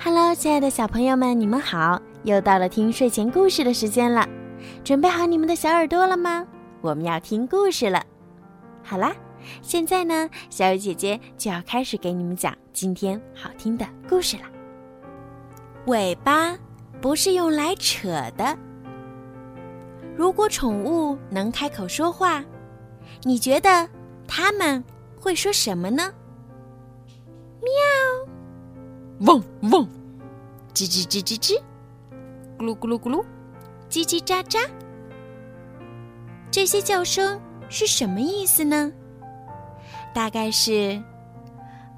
Hello，亲爱的小朋友们，你们好！又到了听睡前故事的时间了，准备好你们的小耳朵了吗？我们要听故事了。好啦，现在呢，小雨姐姐就要开始给你们讲今天好听的故事了。尾巴不是用来扯的。如果宠物能开口说话，你觉得它们会说什么呢？喵。嗡嗡，吱吱吱吱吱，咕噜咕噜咕噜，叽叽喳喳。这些叫声是什么意思呢？大概是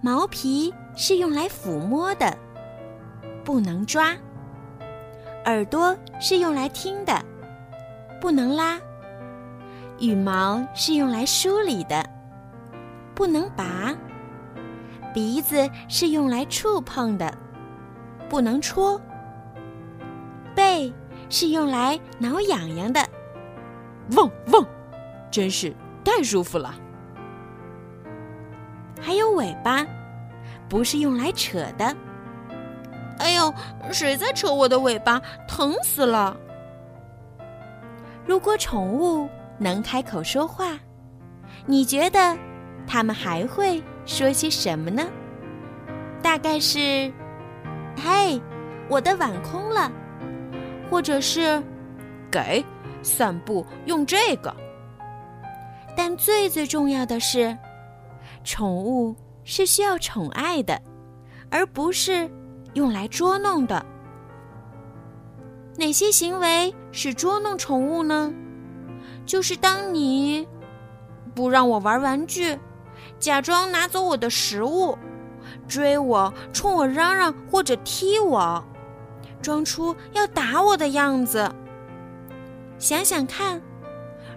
毛皮是用来抚摸的，不能抓；耳朵是用来听的，不能拉；羽毛是用来梳理的，不能拔。鼻子是用来触碰的，不能戳；背是用来挠痒痒的，汪汪，真是太舒服了。还有尾巴，不是用来扯的。哎呦，谁在扯我的尾巴？疼死了！如果宠物能开口说话，你觉得它们还会？说些什么呢？大概是“嘿，我的碗空了”，或者是“给散步用这个”。但最最重要的是，宠物是需要宠爱的，而不是用来捉弄的。哪些行为是捉弄宠物呢？就是当你不让我玩玩具。假装拿走我的食物，追我，冲我嚷嚷或者踢我，装出要打我的样子。想想看，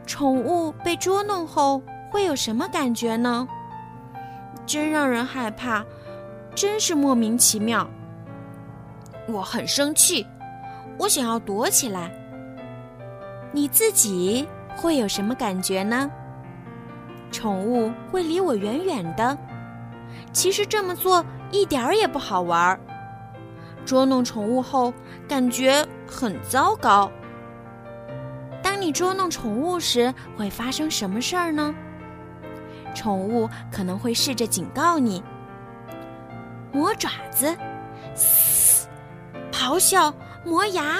宠物被捉弄后会有什么感觉呢？真让人害怕，真是莫名其妙。我很生气，我想要躲起来。你自己会有什么感觉呢？宠物会离我远远的，其实这么做一点儿也不好玩儿。捉弄宠物后，感觉很糟糕。当你捉弄宠物时，会发生什么事儿呢？宠物可能会试着警告你，磨爪子、嘶、咆哮、磨牙，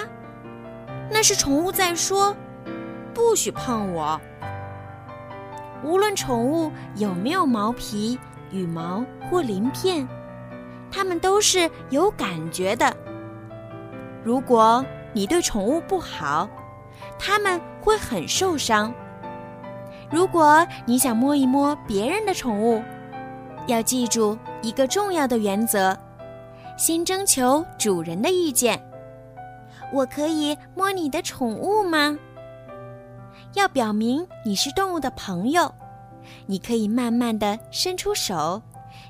那是宠物在说：“不许碰我。”无论宠物有没有毛皮、羽毛或鳞片，它们都是有感觉的。如果你对宠物不好，它们会很受伤。如果你想摸一摸别人的宠物，要记住一个重要的原则：先征求主人的意见。我可以摸你的宠物吗？要表明你是动物的朋友，你可以慢慢的伸出手，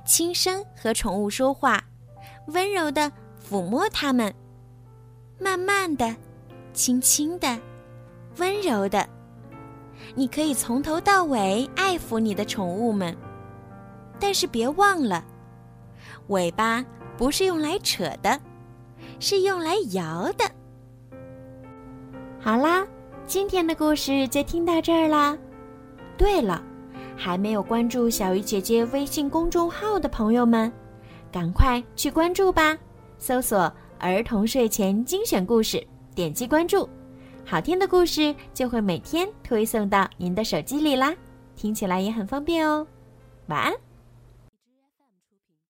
轻声和宠物说话，温柔的抚摸它们，慢慢的，轻轻的，温柔的。你可以从头到尾爱抚你的宠物们，但是别忘了，尾巴不是用来扯的，是用来摇的。好啦。今天的故事就听到这儿啦。对了，还没有关注小鱼姐姐微信公众号的朋友们，赶快去关注吧！搜索“儿童睡前精选故事”，点击关注，好听的故事就会每天推送到您的手机里啦，听起来也很方便哦。晚安。